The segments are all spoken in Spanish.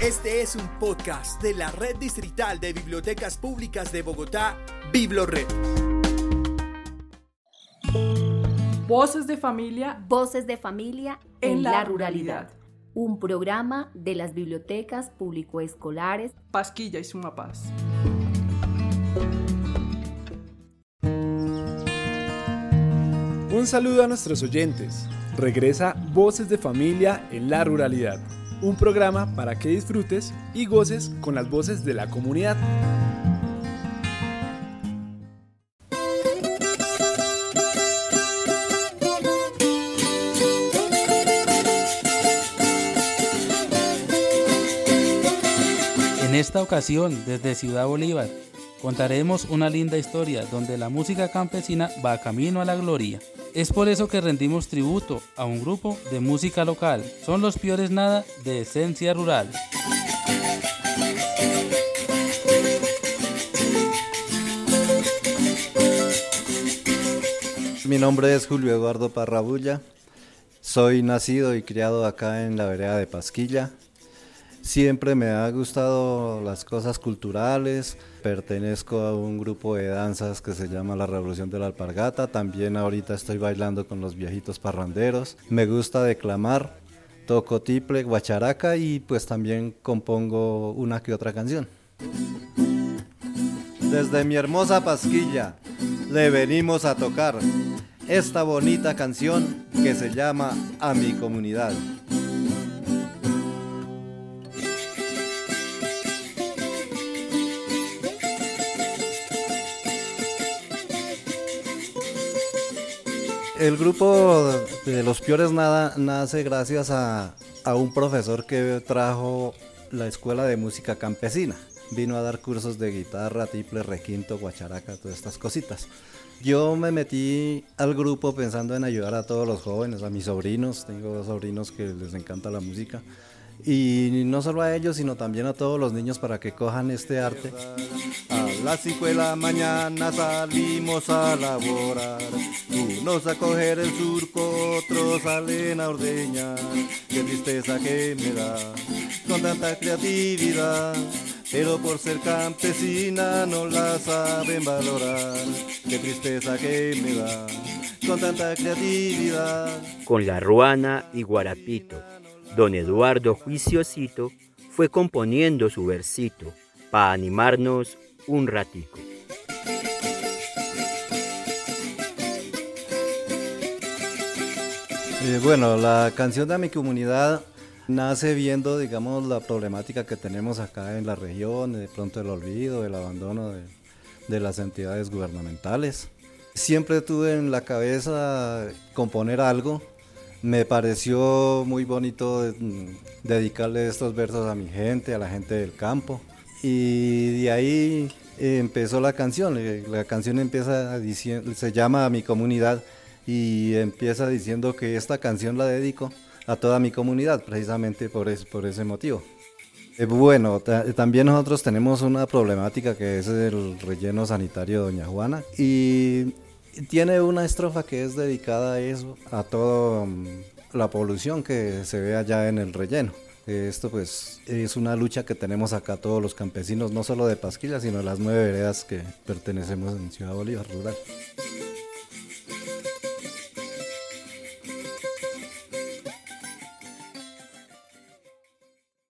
Este es un podcast de la Red Distrital de Bibliotecas Públicas de Bogotá, BibloRed. Voces de familia. Voces de familia en, la, ruralidad. Un programa de las bibliotecas público-escolares Pasquilla y Sumapaz. Un saludo a nuestros oyentes. Regresa Voces de Familia en la Ruralidad, un programa para que disfrutes y goces con las voces de la comunidad. En esta ocasión, desde Ciudad Bolívar, contaremos una linda historia donde la música campesina va camino a la gloria. Es por eso que rendimos tributo a un grupo de música local. Son los Piores Nada de Esencia Rural. Mi nombre es Julio Eduardo Parrabulla. Soy nacido y criado acá en la vereda de Pasquilla. Siempre me ha gustado las cosas culturales. Pertenezco a un grupo de danzas que se llama La Revolución de la Alpargata. También ahorita estoy bailando con los viejitos parranderos. Me gusta declamar. Toco tiple, guacharaca y pues también compongo una que otra canción. Desde mi hermosa Pasquilla le venimos a tocar esta bonita canción que se llama A mi comunidad. El grupo de Los Piores Nada nace gracias a, un profesor que trajo la escuela de música campesina. Vino a dar cursos de guitarra, tiple, requinto, guacharaca, todas estas cositas. Yo me metí al grupo pensando en ayudar a todos los jóvenes, a mis sobrinos. Tengo dos sobrinos que les encanta la música. Y no solo a ellos, sino también a todos los niños para que cojan este arte. A las 5 de la mañana salimos a laborar. Unos a coger el surco, otros salen a ordeñar. Qué tristeza que me da con tanta creatividad. Pero por ser campesina no la saben valorar. Qué tristeza que me da con tanta creatividad. Con la ruana y guarapito, don Eduardo Juiciosito fue componiendo su versito para animarnos un ratico. Eh, bueno, la canción de mi comunidad nace viendo, digamos, la problemática que tenemos acá en la región, de pronto el olvido, el abandono de, de las entidades gubernamentales. Siempre tuve en la cabeza componer algo. Me pareció muy bonito mm, dedicarle estos versos a mi gente, a la gente del campo. Y de ahí empezó la canción. Eh, la canción empieza diciendo, se llama a mi comunidad y empieza diciendo que esta canción la dedico a toda mi comunidad, precisamente por, por ese motivo. Eh, bueno, también nosotros tenemos una problemática que es el relleno sanitario de Doña Juana y tiene una estrofa que es dedicada a eso, a toda mm, la polución que se ve allá en el relleno. Esto pues es una lucha que tenemos acá todos los campesinos, no solo de Pasquilla, sino las nueve veredas que pertenecemos en Ciudad Bolívar Rural.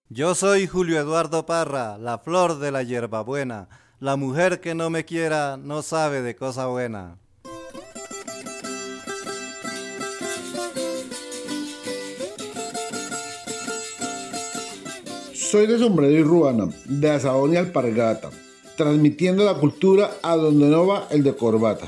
Yo soy Julio Eduardo Parra, la flor de la hierbabuena. La mujer que no me quiera no sabe de cosa buena. Soy de Sombrero y Ruana, de Asadón y Alpargata, transmitiendo la cultura a donde no va el de corbata.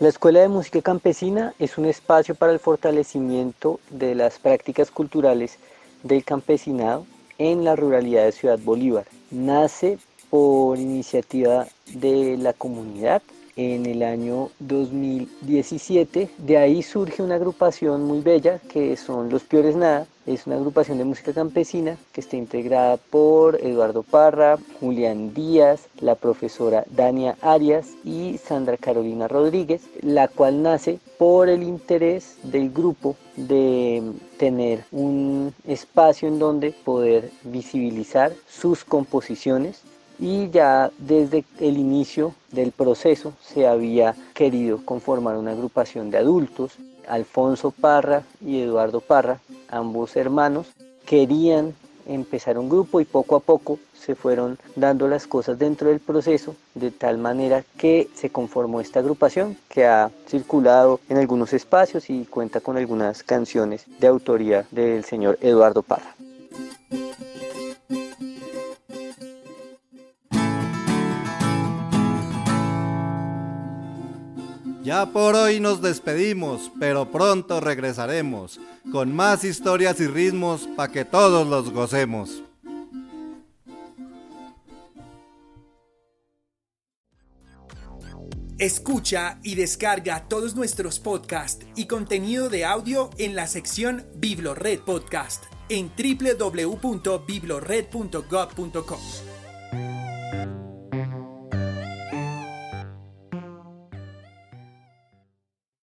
La Escuela de Música Campesina es un espacio para el fortalecimiento de las prácticas culturales del campesinado en la ruralidad de Ciudad Bolívar. Nace por iniciativa de la comunidad en el año 2017. De ahí surge una agrupación muy bella que son Los Piores Nada. Es una agrupación de música campesina que está integrada por Eduardo Parra, Julián Díaz, la profesora Dania Arias y Sandra Carolina Rodríguez, la cual nace por el interés del grupo de tener un espacio en donde poder visibilizar sus composiciones y ya desde el inicio del proceso se había querido conformar una agrupación de adultos. Alfonso Parra y Eduardo Parra, ambos hermanos, querían empezar un grupo y poco a poco se fueron dando las cosas dentro del proceso de tal manera que se conformó esta agrupación que ha circulado en algunos espacios y cuenta con algunas canciones de autoría del señor Eduardo Parra. Ya por hoy nos despedimos, pero pronto regresaremos con más historias y ritmos para que todos los gocemos. Escucha y descarga todos nuestros podcasts y contenido de audio en la sección Biblored Podcast en www.biblored.gov.com.